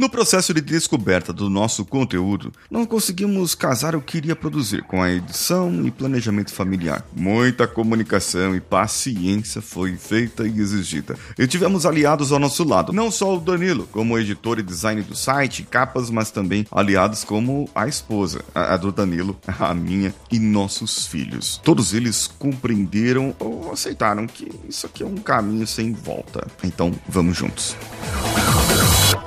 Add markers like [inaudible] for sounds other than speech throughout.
No processo de descoberta do nosso conteúdo, não conseguimos casar o que iria produzir com a edição e planejamento familiar. Muita comunicação e paciência foi feita e exigida. E tivemos aliados ao nosso lado, não só o Danilo, como editor e design do site, capas, mas também aliados como a esposa, a do Danilo, [laughs] a minha e nossos filhos. Todos eles compreenderam ou aceitaram que isso aqui é um caminho sem volta. Então, vamos juntos.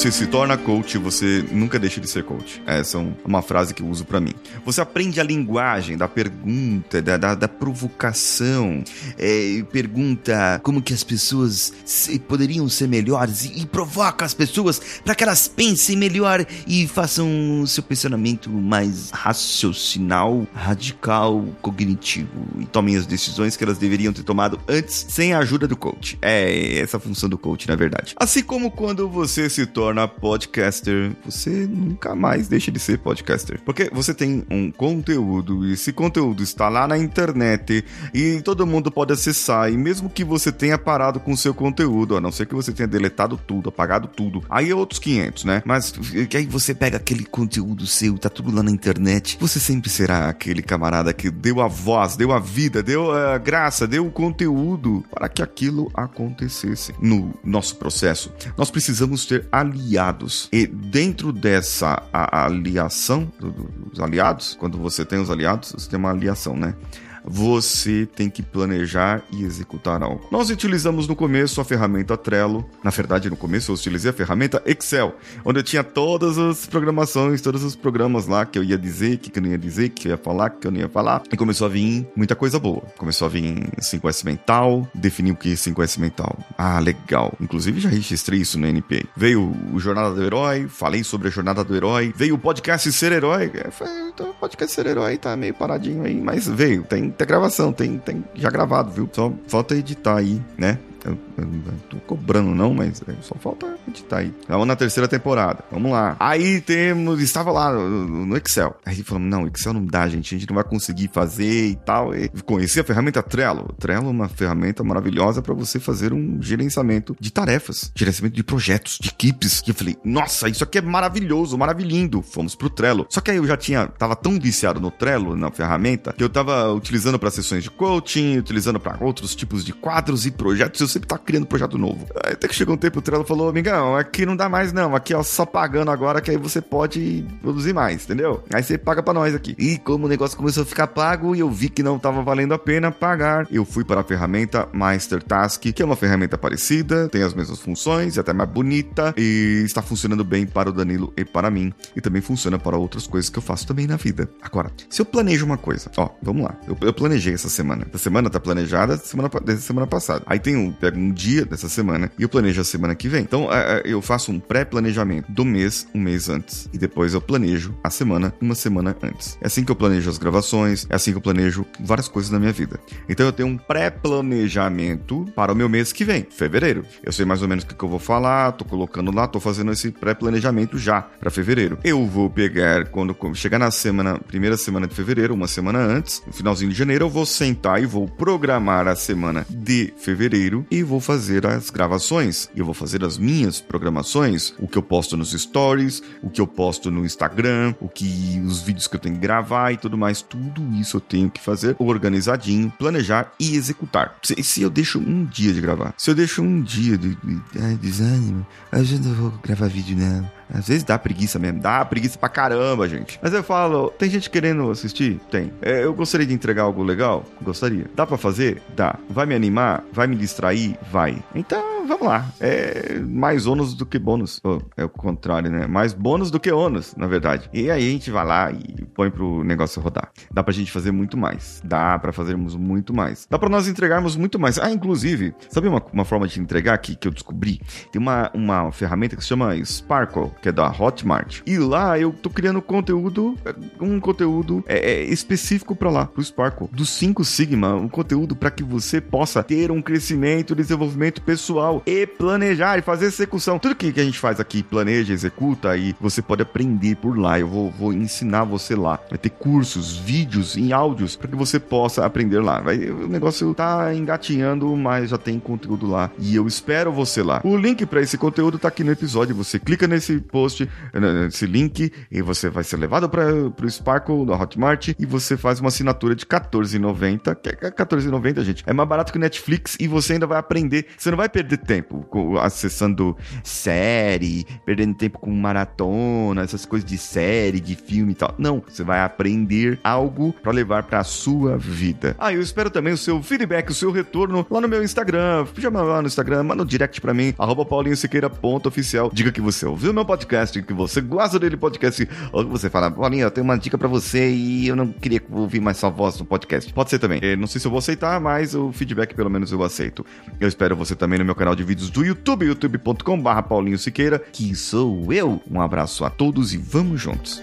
Você se torna coach, você nunca deixa de ser coach. Essa é uma frase que eu uso para mim. Você aprende a linguagem da pergunta, da, da, da provocação, é, pergunta como que as pessoas se- poderiam ser melhores e, e provoca as pessoas para que elas pensem melhor e façam seu pensamento mais raciocinal, radical, cognitivo e tomem as decisões que elas deveriam ter tomado antes sem a ajuda do coach. É essa a função do coach, na verdade. Assim como quando você se torna podcaster, você nunca mais deixa de ser podcaster. Porque você tem um conteúdo e esse conteúdo está lá na internet e todo mundo pode acessar. E mesmo que você tenha parado com o seu conteúdo, a não ser que você tenha deletado tudo, apagado tudo, aí é outros 500, né? Mas que aí você pega aquele conteúdo seu, tá tudo lá na internet, você sempre será aquele camarada que deu a voz, deu a vida, deu a graça, deu o conteúdo para que aquilo acontecesse. No nosso processo, nós precisamos ter aliados. E dentro dessa a- aliação do- do- dos aliados, quando você tem os aliados, você tem uma aliação, né? Você tem que planejar e executar algo. Nós utilizamos no começo a ferramenta Trello. Na verdade, no começo eu utilizei a ferramenta Excel, onde eu tinha todas as programações, todos os programas lá que eu ia dizer, que eu não ia dizer, que eu ia falar, que eu não ia falar. E começou a vir muita coisa boa. Começou a vir 5S mental, definir o que é 5S mental. Ah, legal. Inclusive já registrei isso no NPA. Veio o Jornada do Herói, falei sobre a Jornada do Herói. Veio o podcast Ser Herói. É, foi- Então, podcast Ser Herói tá meio paradinho aí, mas veio. Tem, tem gravação, tem, tem já gravado, viu? Só falta editar aí, né? Eu, não tô cobrando não, mas é, só falta editar aí. Estamos na terceira temporada. Vamos lá. Aí temos... Estava lá no, Excel. Aí falamos, não, Excel não dá, gente. A gente não vai conseguir fazer e tal. E conheci a ferramenta Trello. Trello é uma ferramenta maravilhosa para você fazer um gerenciamento de tarefas. Gerenciamento de projetos, de equipes. E eu falei, nossa, isso aqui é maravilhoso, maravilhindo. Fomos pro Trello. Só que aí eu já tinha... Tava tão viciado no Trello, na ferramenta, que eu tava utilizando para sessões de coaching, utilizando para outros tipos de quadros e projetos. Sempre tá criando projeto novo. Aí até que chegou um tempo o Trello falou, amigão, aqui não dá mais não, aqui ó, só pagando agora que aí você pode produzir mais, entendeu? Aí você paga pra nós aqui. E como o negócio começou a ficar pago e eu vi que não tava valendo a pena pagar, eu fui para a ferramenta Master Task, que é uma ferramenta parecida, tem as mesmas funções, é até mais bonita e está funcionando bem para o Danilo e para mim. E também funciona para outras coisas que eu faço também na vida. Agora, se eu planejo uma coisa, ó, vamos lá. Eu, eu planejei essa semana. Essa semana tá planejada semana, desde semana passada. Aí tem um, pego um dia dessa semana e eu planejo a semana que vem. Então, é, é, eu faço um pré-planejamento do mês, um mês antes. E depois eu planejo a semana, uma semana antes. É assim que eu planejo as gravações, é assim que eu planejo várias coisas na minha vida. Então eu tenho um pré-planejamento para o meu mês que vem, fevereiro. Eu sei mais ou menos o que, eu vou falar, tô colocando lá, tô fazendo esse pré-planejamento já para fevereiro. Eu vou pegar quando chegar na semana, primeira semana de fevereiro, uma semana antes, no finalzinho de janeiro, eu vou sentar e vou programar a semana de fevereiro e vou fazer as gravações. Eu vou fazer as minhas programações, o que eu posto nos stories, o que eu posto no Instagram, o que os vídeos que eu tenho que gravar e tudo mais. Tudo isso eu tenho que fazer organizadinho, planejar e executar. Se, se eu deixo um dia de gravar, se eu deixo um dia de, de ai, desânimo, às vezes eu vou gravar vídeo não. Às vezes dá preguiça mesmo, dá preguiça pra caramba, gente. Mas eu falo, tem gente querendo assistir? Tem. É, eu gostaria de entregar algo legal? Gostaria. Dá pra fazer? Dá. Vai me animar? Vai me distrair? Vai. Então, vamos lá. É mais ônus do que bônus. Oh, é o contrário, né? Mais bônus do que ônus, na verdade. E aí a gente vai lá e põe pro negócio rodar. Dá pra gente fazer muito mais. Dá pra fazermos muito mais. Dá pra nós entregarmos muito mais. Ah, inclusive, sabe uma, uma forma de entregar que, que eu descobri? Tem uma, uma ferramenta que se chama Sparkle. Que é da Hotmart. E lá eu tô criando conteúdo, um conteúdo é, é específico para lá, pro Sparkle. Do 5 Sigma, um conteúdo para que você possa ter um crescimento, desenvolvimento pessoal e planejar e fazer execução. Tudo que, que a gente faz aqui, planeja, executa e você pode aprender por lá. Eu vou, vou ensinar você lá. Vai ter cursos, vídeos em áudios para que você possa aprender lá. Vai, o negócio tá engatinhando, mas já tem conteúdo lá e eu espero você lá. O link para esse conteúdo tá aqui no episódio. Você clica nesse post, nesse link e você vai ser levado para o Sparkle da Hotmart e você faz uma assinatura de R$14,90. Que é R$14,90, gente. É mais barato que o Netflix e você ainda vai aprender. Você não vai perder tempo acessando série, perdendo tempo com maratona, essas coisas de série, de filme e tal. Não, você vai aprender algo para levar para a sua vida. Ah, eu espero também o seu feedback, o seu retorno lá no meu Instagram. Chama lá no Instagram, manda um direct para mim, arroba paulinhosiqueira.oficial. Diga que você ouviu meu podcast, que você gosta dele podcast, ou que você fala, Paulinho, eu tenho uma dica para você e eu não queria ouvir mais sua voz no podcast. Pode ser também. Eu não sei se eu vou aceitar, mas o feedback pelo menos eu aceito. Eu espero você também no meu canal de vídeos do YouTube, youtube.com.br Paulinho Siqueira, que sou eu. Um abraço a todos e vamos juntos.